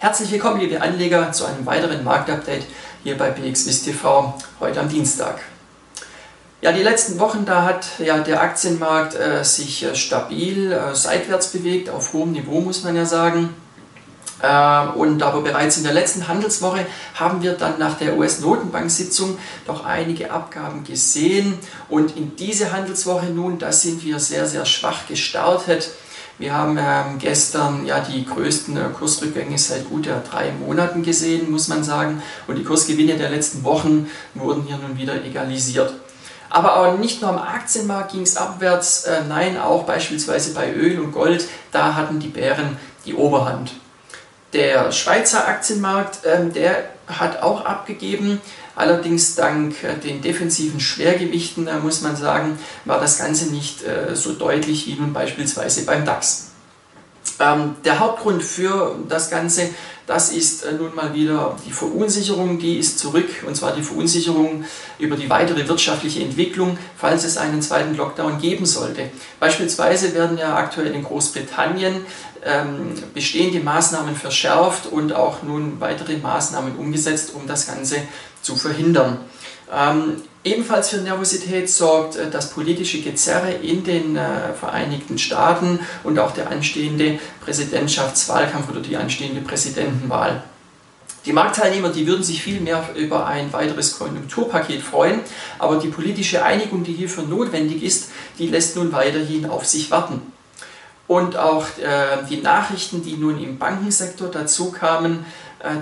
Herzlich willkommen, liebe Anleger, zu einem weiteren Marktupdate hier bei BXWIST TV heute am Dienstag. Ja, die letzten Wochen, da hat ja der Aktienmarkt äh, sich äh, stabil äh, seitwärts bewegt, auf hohem Niveau muss man ja sagen. Äh, und aber bereits in der letzten Handelswoche haben wir dann nach der US-Notenbank-Sitzung doch einige Abgaben gesehen. Und in diese Handelswoche nun, da sind wir sehr, sehr schwach gestartet. Wir haben ähm, gestern ja die größten äh, Kursrückgänge seit gut ja, drei Monaten gesehen, muss man sagen. Und die Kursgewinne der letzten Wochen wurden hier nun wieder egalisiert. Aber auch nicht nur am Aktienmarkt ging es abwärts, äh, nein, auch beispielsweise bei Öl und Gold, da hatten die Bären die Oberhand. Der Schweizer Aktienmarkt, ähm, der hat auch abgegeben. Allerdings dank äh, den defensiven Schwergewichten, äh, muss man sagen, war das Ganze nicht äh, so deutlich wie nun beispielsweise beim DAX. Ähm, der Hauptgrund für das Ganze, das ist äh, nun mal wieder die Verunsicherung, die ist zurück, und zwar die Verunsicherung über die weitere wirtschaftliche Entwicklung, falls es einen zweiten Lockdown geben sollte. Beispielsweise werden ja aktuell in Großbritannien ähm, bestehende Maßnahmen verschärft und auch nun weitere Maßnahmen umgesetzt, um das Ganze zu verhindern. Ähm, ebenfalls für Nervosität sorgt äh, das politische Gezerre in den äh, Vereinigten Staaten und auch der anstehende Präsidentschaftswahlkampf oder die anstehende Präsidentenwahl. Die Marktteilnehmer, die würden sich viel mehr über ein weiteres Konjunkturpaket freuen, aber die politische Einigung, die hierfür notwendig ist, die lässt nun weiterhin auf sich warten. Und auch äh, die Nachrichten, die nun im Bankensektor dazu kamen,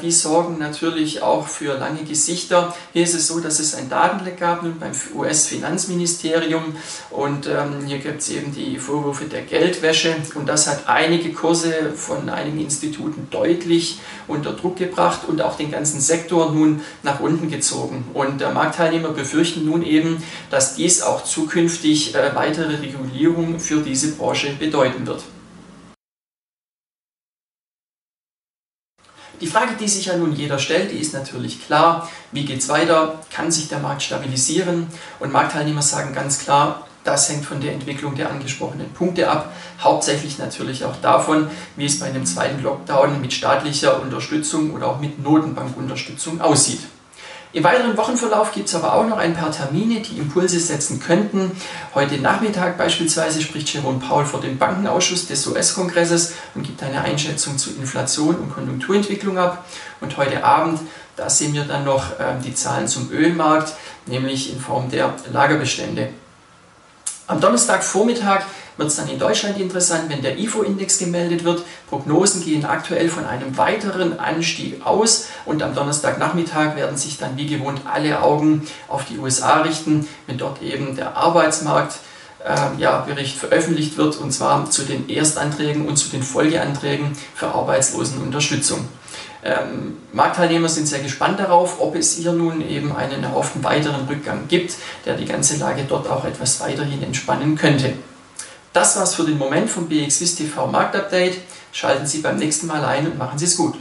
die sorgen natürlich auch für lange Gesichter. Hier ist es so, dass es ein Datenleck gab beim US-Finanzministerium und ähm, hier gibt es eben die Vorwürfe der Geldwäsche und das hat einige Kurse von einigen Instituten deutlich unter Druck gebracht und auch den ganzen Sektor nun nach unten gezogen. Und der Marktteilnehmer befürchten nun eben, dass dies auch zukünftig äh, weitere Regulierung für diese Branche bedeuten wird. Die Frage, die sich ja nun jeder stellt, die ist natürlich klar, wie geht es weiter, kann sich der Markt stabilisieren? Und Marktteilnehmer sagen ganz klar, das hängt von der Entwicklung der angesprochenen Punkte ab, hauptsächlich natürlich auch davon, wie es bei einem zweiten Lockdown mit staatlicher Unterstützung oder auch mit Notenbankunterstützung aussieht. Im weiteren Wochenverlauf gibt es aber auch noch ein paar Termine, die Impulse setzen könnten. Heute Nachmittag beispielsweise spricht Jerome Paul vor dem Bankenausschuss des US-Kongresses und gibt eine Einschätzung zu Inflation und Konjunkturentwicklung ab. Und heute Abend, da sehen wir dann noch äh, die Zahlen zum Ölmarkt, nämlich in Form der Lagerbestände. Am Donnerstagvormittag wird es dann in Deutschland interessant, wenn der IFO-Index gemeldet wird. Prognosen gehen aktuell von einem weiteren Anstieg aus und am Donnerstagnachmittag werden sich dann wie gewohnt alle Augen auf die USA richten, wenn dort eben der Arbeitsmarkt äh, ja, Bericht veröffentlicht wird und zwar zu den Erstanträgen und zu den Folgeanträgen für Arbeitslosenunterstützung. Ähm, Marktteilnehmer sind sehr gespannt darauf, ob es hier nun eben einen erhofften weiteren Rückgang gibt, der die ganze Lage dort auch etwas weiterhin entspannen könnte. Das war's für den Moment vom BXWIS TV Marktupdate. Schalten Sie beim nächsten Mal ein und machen Sie es gut.